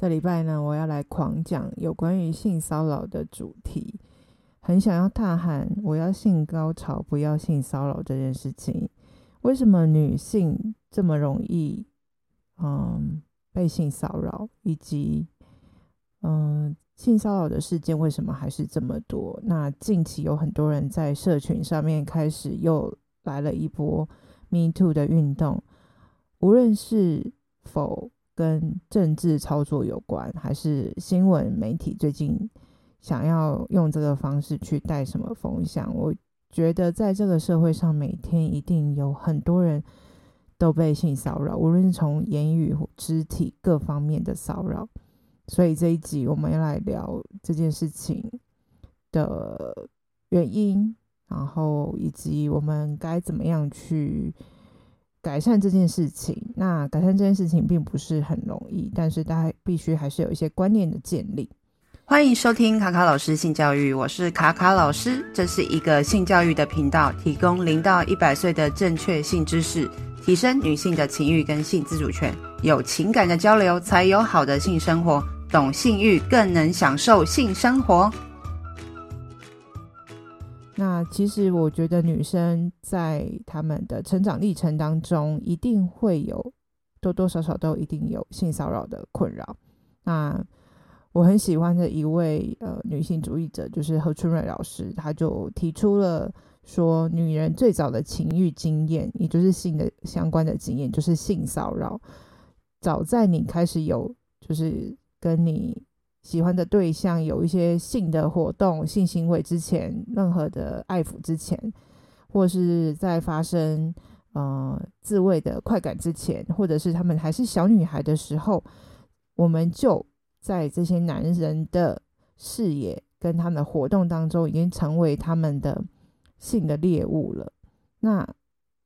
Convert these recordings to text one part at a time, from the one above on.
这礼拜呢，我要来狂讲有关于性骚扰的主题，很想要大喊我要性高潮，不要性骚扰这件事情。为什么女性这么容易嗯被性骚扰，以及嗯性骚扰的事件为什么还是这么多？那近期有很多人在社群上面开始又来了一波 Me Too 的运动，无论是否跟政治操作有关，还是新闻媒体最近想要用这个方式去带什么风向，我觉得在这个社会上，每天一定有很多人都被性骚扰，无论是从言语、肢体各方面的骚扰。所以这一集我们要来聊这件事情的原因，然后以及我们该怎么样去改善这件事情。那改善这件事情并不是很容易，但是大家必须还是有一些观念的建立。欢迎收听卡卡老师性教育，我是卡卡老师，这是一个性教育的频道，提供零到一百岁的正确性知识，提升女性的情欲跟性自主权，有情感的交流才有好的性生活，懂性欲更能享受性生活。那其实我觉得女生在她们的成长历程当中，一定会有多多少少都一定有性骚扰的困扰。那我很喜欢的一位呃女性主义者，就是何春瑞老师，她就提出了说，女人最早的情欲经验，也就是性的相关的经验，就是性骚扰。早在你开始有就是跟你喜欢的对象有一些性的活动、性行为之前，任何的爱抚之前，或是在发生呃自慰的快感之前，或者是他们还是小女孩的时候，我们就。在这些男人的视野跟他们的活动当中，已经成为他们的性的猎物了。那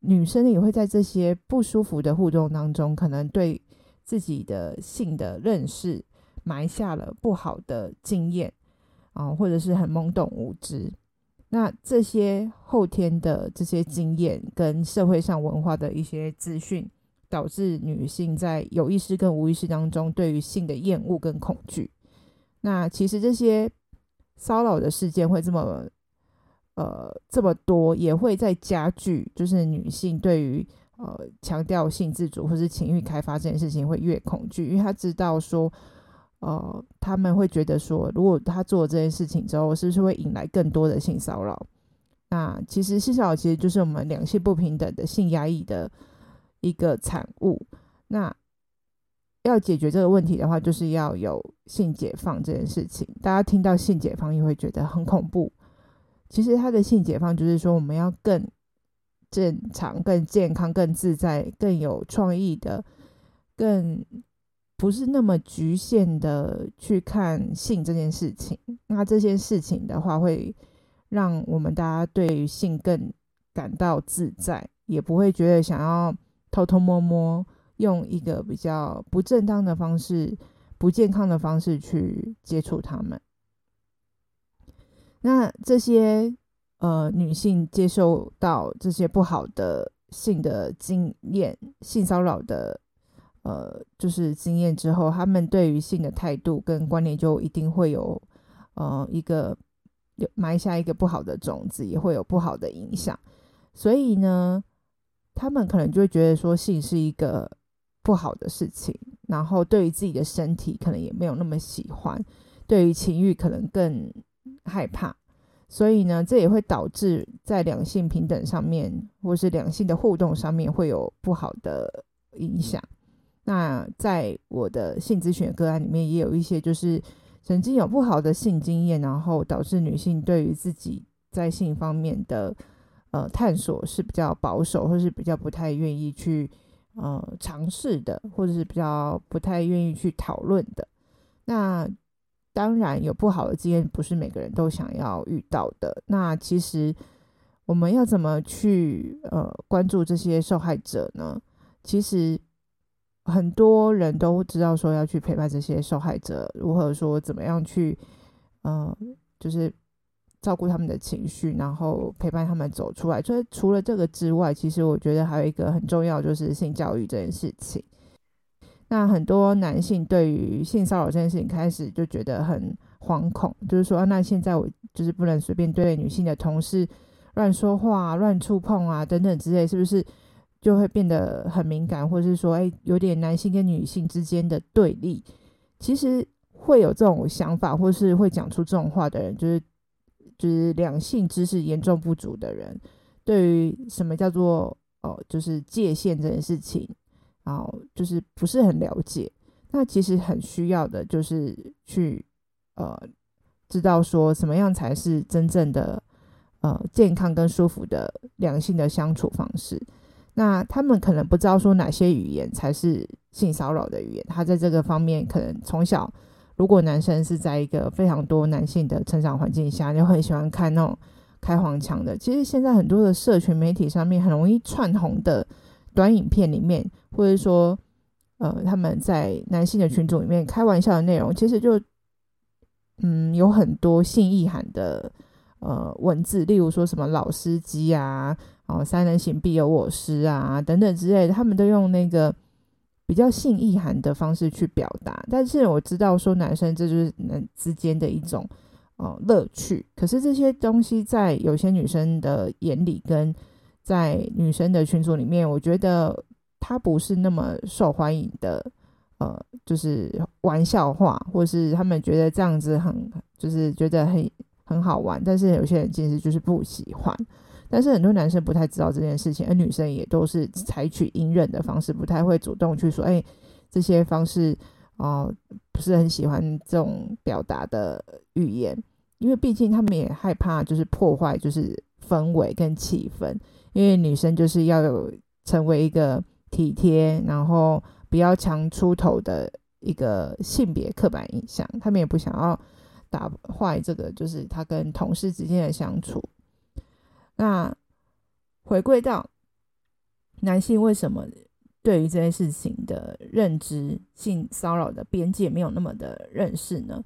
女生也会在这些不舒服的互动当中，可能对自己的性的认识埋下了不好的经验啊，或者是很懵懂无知。那这些后天的这些经验跟社会上文化的一些资讯。导致女性在有意识跟无意识当中对于性的厌恶跟恐惧。那其实这些骚扰的事件会这么呃这么多，也会在加剧，就是女性对于呃强调性自主或是情欲开发这件事情会越恐惧，因为她知道说呃他们会觉得说，如果他做这件事情之后，是不是会引来更多的性骚扰？那其实性骚扰其实就是我们两性不平等的性压抑的。一个产物，那要解决这个问题的话，就是要有性解放这件事情。大家听到性解放，也会觉得很恐怖。其实，他的性解放就是说，我们要更正常、更健康、更自在、更有创意的，更不是那么局限的去看性这件事情。那这件事情的话，会让我们大家对于性更感到自在，也不会觉得想要。偷偷摸摸用一个比较不正当的方式、不健康的方式去接触他们。那这些呃女性接受到这些不好的性的经验、性骚扰的呃就是经验之后，他们对于性的态度跟观念就一定会有呃一个埋下一个不好的种子，也会有不好的影响。所以呢，他们可能就会觉得说性是一个不好的事情，然后对于自己的身体可能也没有那么喜欢，对于情欲可能更害怕，所以呢，这也会导致在两性平等上面，或是两性的互动上面会有不好的影响。那在我的性咨询个案里面，也有一些就是曾经有不好的性经验，然后导致女性对于自己在性方面的。呃，探索是比较保守，或是比较不太愿意去呃尝试的，或者是比较不太愿意去讨论的。那当然有不好的经验，不是每个人都想要遇到的。那其实我们要怎么去呃关注这些受害者呢？其实很多人都知道说要去陪伴这些受害者，如何说怎么样去嗯、呃，就是。照顾他们的情绪，然后陪伴他们走出来。所以除了这个之外，其实我觉得还有一个很重要，就是性教育这件事情。那很多男性对于性骚扰这件事情开始就觉得很惶恐，就是说，那现在我就是不能随便对女性的同事乱说话、乱触碰啊等等之类，是不是就会变得很敏感，或者是说，哎，有点男性跟女性之间的对立？其实会有这种想法，或是会讲出这种话的人，就是就是两性知识严重不足的人，对于什么叫做哦，就是界限这件事情。然后就是不是很了解，那其实很需要的，就是去呃知道说什么样才是真正的呃健康跟舒服的两性的相处方式。那他们可能不知道说哪些语言才是性骚扰的语言。他在这个方面可能从小，如果男生是在一个非常多男性的成长环境下，就很喜欢看那种开黄腔的。其实现在很多的社群媒体上面很容易窜红的。短影片里面，或者说，呃，他们在男性的群组里面开玩笑的内容，其实就，嗯，有很多性意涵的呃文字，例如说什么老司机啊，哦，三人行必有我师啊，等等之类的，他们都用那个比较性意涵的方式去表达。但是我知道说男生这就是男之间的一种哦乐趣，可是这些东西在有些女生的眼里跟。在女生的群组里面，我觉得他不是那么受欢迎的，呃，就是玩笑话，或是他们觉得这样子很，就是觉得很很好玩。但是有些人其实就是不喜欢。但是很多男生不太知道这件事情，而女生也都是采取隐忍的方式，不太会主动去说，哎，这些方式啊，呃，不是很喜欢这种表达的语言，因为毕竟他们也害怕就是破坏就是氛围跟气氛。因为女生就是要有成为一个体贴，然后比较强出头的一个性别刻板印象，他们也不想要打坏这个，就是他跟同事之间的相处。那回归到男性为什么对于这件事情的认知，性骚扰的边界没有那么的认识呢？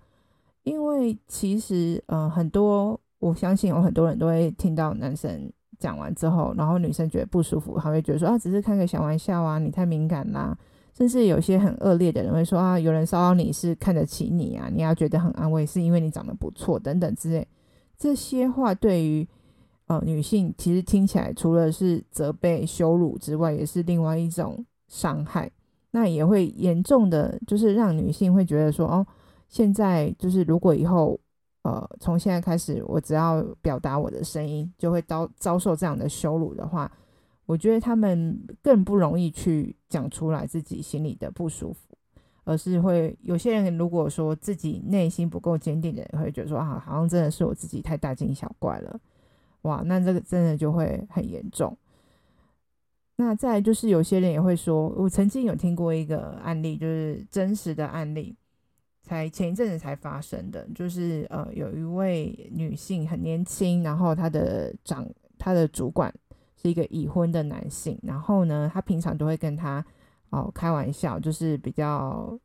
因为其实，呃，很多我相信有很多人都会听到男生。讲完之后，然后女生觉得不舒服，还会觉得说啊，只是开个小玩笑啊，你太敏感啦。甚至有些很恶劣的人会说啊，有人骚扰你是看得起你啊，你要觉得很安慰，是因为你长得不错等等之类。这些话对于呃女性其实听起来除了是责备、羞辱之外，也是另外一种伤害。那也会严重的就是让女性会觉得说哦，现在就是如果以后。呃，从现在开始，我只要表达我的声音，就会遭遭受这样的羞辱的话，我觉得他们更不容易去讲出来自己心里的不舒服，而是会有些人如果说自己内心不够坚定的人，会觉得说啊，好像真的是我自己太大惊小怪了，哇，那这个真的就会很严重。那再就是有些人也会说，我曾经有听过一个案例，就是真实的案例。才前一阵子才发生的，就是呃，有一位女性很年轻，然后她的长她的主管是一个已婚的男性，然后呢，她平常都会跟他哦开玩笑，就是比较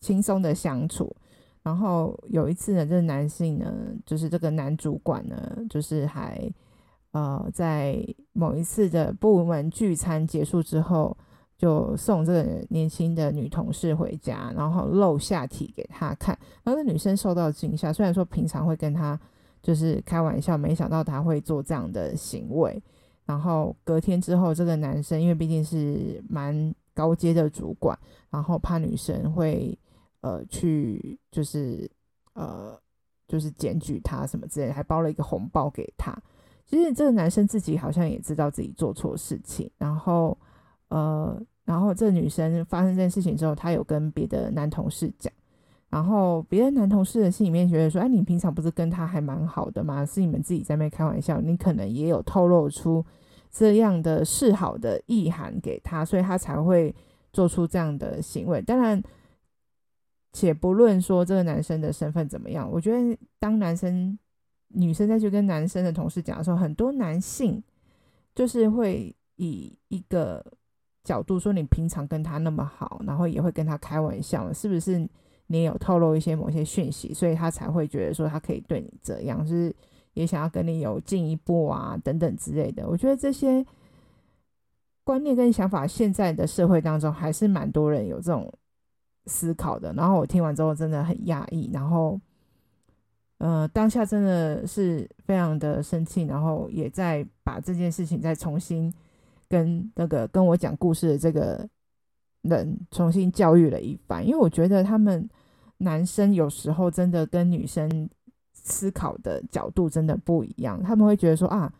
轻松的相处。然后有一次呢，这个男性呢，就是这个男主管呢，就是还呃在某一次的部门聚餐结束之后。就送这个年轻的女同事回家，然后露下体给她看，然后那女生受到惊吓。虽然说平常会跟她就是开玩笑，没想到她会做这样的行为。然后隔天之后，这个男生因为毕竟是蛮高阶的主管，然后怕女生会呃去就是呃就是检举他什么之类，还包了一个红包给他。其实这个男生自己好像也知道自己做错事情，然后。呃，然后这个女生发生这件事情之后，她有跟别的男同事讲，然后别的男同事的心里面觉得说：“哎，你平常不是跟他还蛮好的吗？是你们自己在那开玩笑，你可能也有透露出这样的示好的意涵给他，所以他才会做出这样的行为。当然，且不论说这个男生的身份怎么样，我觉得当男生、女生再去跟男生的同事讲的时候，很多男性就是会以一个。角度说，你平常跟他那么好，然后也会跟他开玩笑，是不是你有透露一些某些讯息，所以他才会觉得说他可以对你这样，就是也想要跟你有进一步啊等等之类的。我觉得这些观念跟想法，现在的社会当中还是蛮多人有这种思考的。然后我听完之后真的很讶异，然后呃当下真的是非常的生气，然后也在把这件事情再重新跟那个跟我讲故事的这个人重新教育了一番，因为我觉得他们男生有时候真的跟女生思考的角度真的不一样，他们会觉得说啊。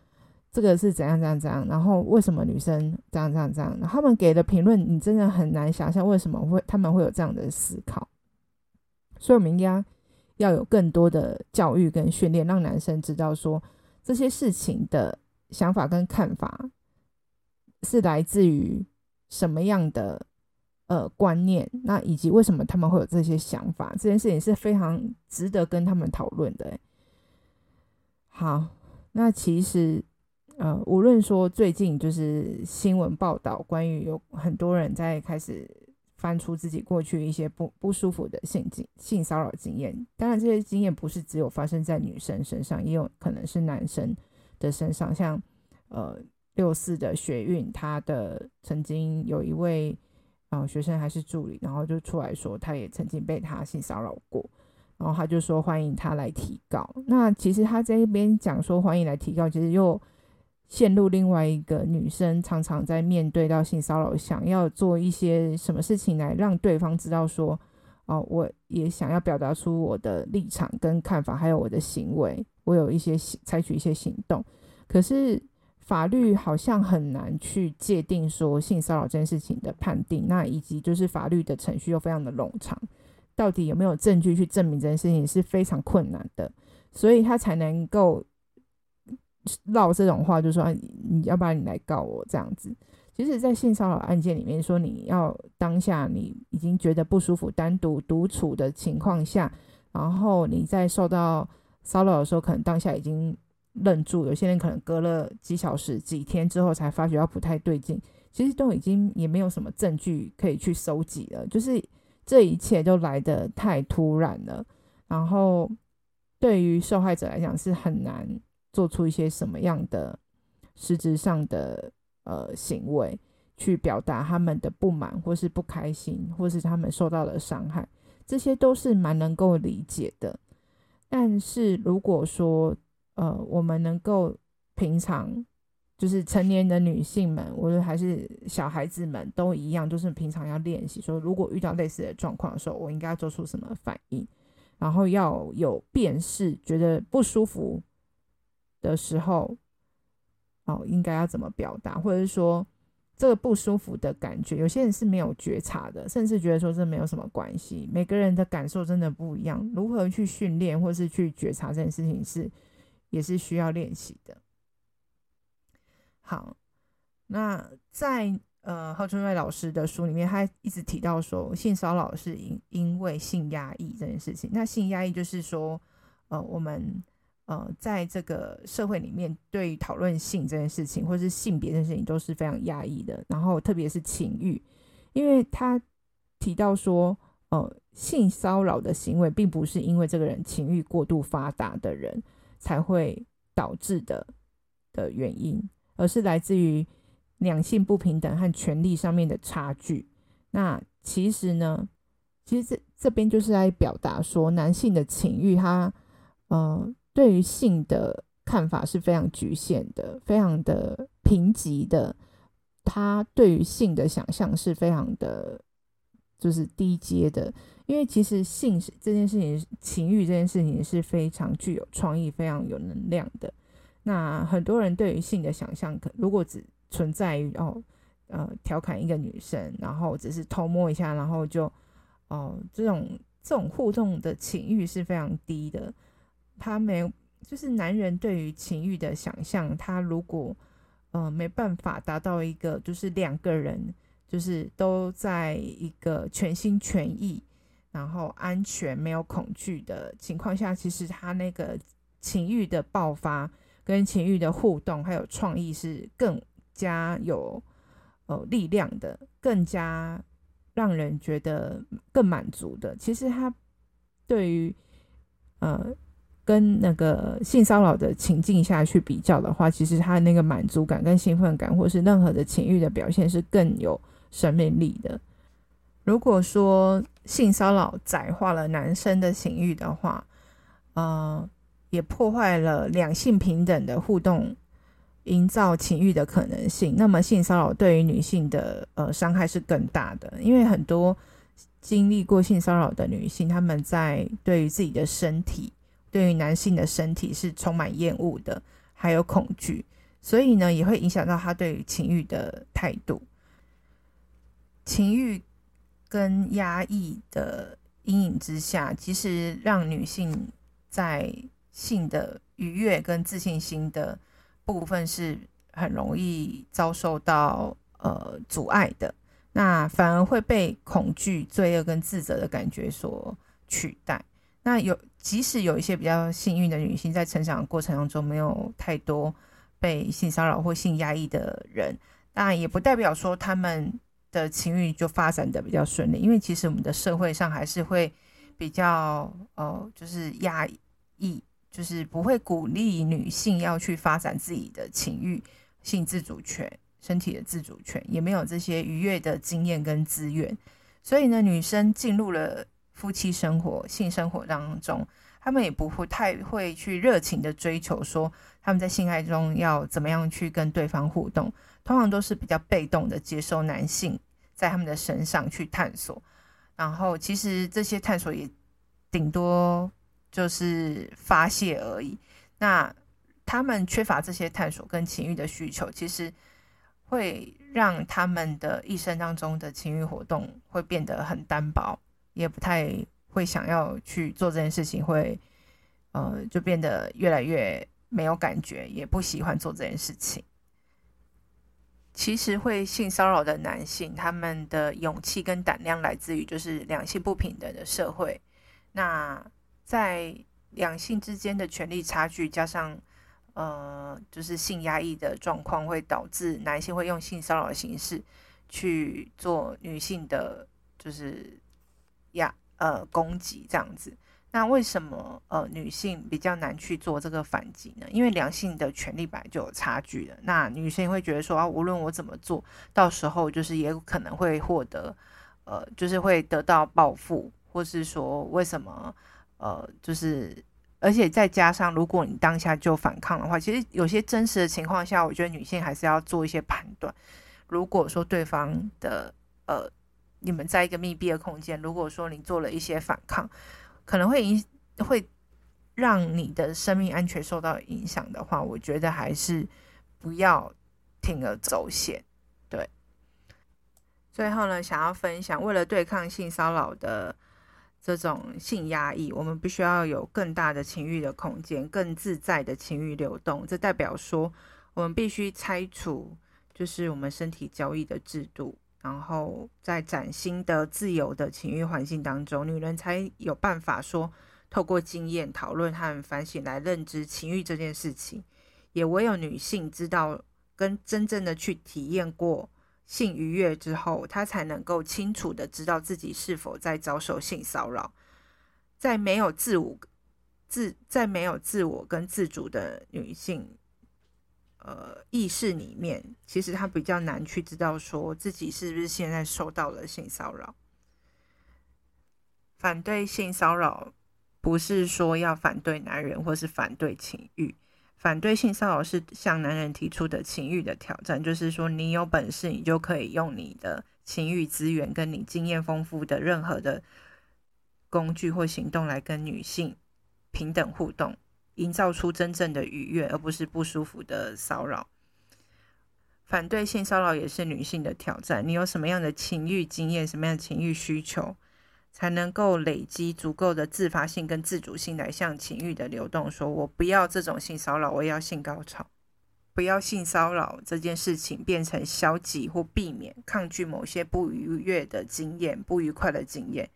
这个是怎样怎样怎样，然后为什么女生这样这样这样？他们给的评论，你真的很难想象为什么会他们会有这样的思考。所以，我们应该要有更多的教育跟训练，让男生知道说这些事情的想法跟看法是来自于什么样的呃观念，那以及为什么他们会有这些想法，这件事情是非常值得跟他们讨论的。好，那其实。呃，无论说最近就是新闻报道，关于有很多人在开始翻出自己过去一些不不舒服的性经性骚扰经验，当然这些经验不是只有发生在女生身上，也有可能是男生的身上。像呃六四的学运，他的曾经有一位啊、学生还是助理，然后就出来说他也曾经被他性骚扰过，然后他就说欢迎他来提告。那其实他在一边讲说欢迎来提告，其实又。陷入另外一个女生常常在面对到性骚扰，想要做一些什么事情来让对方知道说，哦，我也想要表达出我的立场跟看法，还有我的行为，我有一些采取一些行动。可是法律好像很难去界定说性骚扰这件事情的判定，那以及就是法律的程序又非常的冗长，到底有没有证据去证明这件事情是非常困难的，所以他才能够。唠这种话，就说你要不然你来告我这样子。其实，在性骚扰案件里面，说你要当下你已经觉得不舒服，单独独处的情况下，然后你在受到骚扰的时候，可能当下已经愣住。有些人可能隔了几小时、几天之后才发觉到不太对劲。其实都已经也没有什么证据可以去收集了，就是这一切都来得太突然了。然后对于受害者来讲是很难。做出一些什么样的实质上的呃行为，去表达他们的不满，或是不开心，或是他们受到的伤害，这些都是蛮能够理解的。但是如果说呃，我们能够平常就是成年的女性们，或者还是小孩子们都一样，就是平常要练习说，如果遇到类似的状况的时候，我应该做出什么反应，然后要有辨识，觉得不舒服。的时候，哦，应该要怎么表达，或者是说这个不舒服的感觉，有些人是没有觉察的，甚至觉得说这没有什么关系。每个人的感受真的不一样，如何去训练或是去觉察这件事情是也是需要练习的。好，那在呃贺春瑞老师的书里面，他一直提到说性骚扰是因因为性压抑这件事情。那性压抑就是说，呃，我们。呃，在这个社会里面，对于讨论性这件事情，或是性别这件事情，都是非常压抑的。然后，特别是情欲，因为他提到说，呃，性骚扰的行为并不是因为这个人情欲过度发达的人才会导致的的原因，而是来自于两性不平等和权力上面的差距。那其实呢，其实这这边就是在表达说，男性的情欲，他，呃。对于性的看法是非常局限的，非常的贫瘠的。他对于性的想象是非常的，就是低阶的。因为其实性是这件事情，情欲这件事情是非常具有创意、非常有能量的。那很多人对于性的想象，可如果只存在于哦，呃，调侃一个女生，然后只是偷摸一下，然后就哦，这种这种互动的情欲是非常低的。他没有，就是男人对于情欲的想象，他如果呃没办法达到一个，就是两个人就是都在一个全心全意，然后安全没有恐惧的情况下，其实他那个情欲的爆发跟情欲的互动还有创意是更加有呃力量的，更加让人觉得更满足的。其实他对于呃。跟那个性骚扰的情境下去比较的话，其实他的那个满足感跟兴奋感，或是任何的情欲的表现，是更有生命力的。如果说性骚扰窄化了男生的情欲的话，呃，也破坏了两性平等的互动，营造情欲的可能性，那么性骚扰对于女性的呃伤害是更大的，因为很多经历过性骚扰的女性，她们在对于自己的身体，对于男性的身体是充满厌恶的，还有恐惧，所以呢，也会影响到她对于情欲的态度，情欲。跟压抑的阴影之下，其实让女性在性的愉悦跟自信心的部分是很容易遭受到呃阻碍的。那反而会被恐惧、罪恶跟自责的感觉所取代。那有即使有一些比较幸运的女性，在成长过程当中没有太多被性骚扰或性压抑的人，当然也不代表说他们。的情欲就发展的比较顺利，因为其实我们的社会上还是会比较呃，就是压抑，就是不会鼓励女性要去发展自己的情欲、性自主权、身体的自主权，也没有这些愉悦的经验跟资源，所以呢，女生进入了夫妻生活、性生活当中，他们也不会太会去热情的追求说他们在性爱中要怎么样去跟对方互动。通常都是比较被动的接受男性在他们的身上去探索，然后其实这些探索也顶多就是发泄而已。那他们缺乏这些探索跟情欲的需求，其实会让他们的一生当中的情欲活动会变得很单薄，也不太会想要去做这件事情，会呃就变得越来越没有感觉，也不喜欢做这件事情。其实会性骚扰的男性，他们的勇气跟胆量来自于就是两性不平等的社会。那在两性之间的权力差距，加上呃就是性压抑的状况，会导致男性会用性骚扰的形式去做女性的，就是压呃攻击这样子。那为什么呃女性比较难去做这个反击呢？因为两性的权利本来就有差距的。那女性会觉得说啊，无论我怎么做，到时候就是也可能会获得呃，就是会得到报复，或是说为什么呃，就是而且再加上如果你当下就反抗的话，其实有些真实的情况下，我觉得女性还是要做一些判断。如果说对方的呃，你们在一个密闭的空间，如果说你做了一些反抗。可能会影会让你的生命安全受到影响的话，我觉得还是不要铤而走险。对，最后呢，想要分享，为了对抗性骚扰的这种性压抑，我们必须要有更大的情欲的空间，更自在的情欲流动。这代表说，我们必须拆除就是我们身体交易的制度。然后在崭新的自由的情欲环境当中，女人才有办法说，透过经验讨论和反省来认知情欲这件事情。也唯有女性知道跟真正的去体验过性愉悦之后，她才能够清楚的知道自己是否在遭受性骚扰。在没有自我自在没有自我跟自主的女性。呃，意识里面，其实他比较难去知道说自己是不是现在受到了性骚扰。反对性骚扰，不是说要反对男人或是反对情欲，反对性骚扰是向男人提出的情欲的挑战，就是说你有本事，你就可以用你的情欲资源跟你经验丰富的任何的工具或行动来跟女性平等互动。营造出真正的愉悦，而不是不舒服的骚扰。反对性骚扰也是女性的挑战。你有什么样的情欲经验，什么样的情欲需求，才能够累积足够的自发性跟自主性来向情欲的流动？说我不要这种性骚扰，我要性高潮。不要性骚扰这件事情变成消极或避免、抗拒某些不愉悦的经验、不愉快的经验，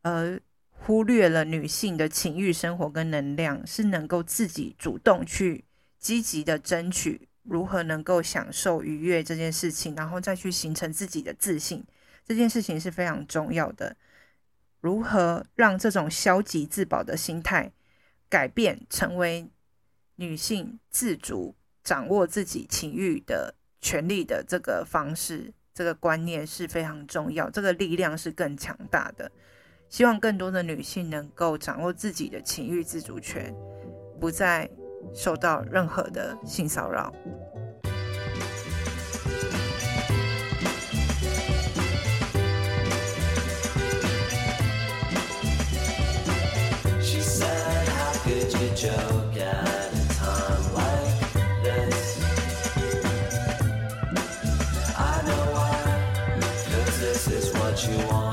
而。忽略了女性的情欲生活跟能量，是能够自己主动去积极的争取如何能够享受愉悦这件事情，然后再去形成自己的自信，这件事情是非常重要的。如何让这种消极自保的心态改变，成为女性自主掌握自己情欲的权利的这个方式，这个观念是非常重要，这个力量是更强大的。希望更多的女性能够掌握自己的情欲自主权，不再受到任何的性骚扰。you want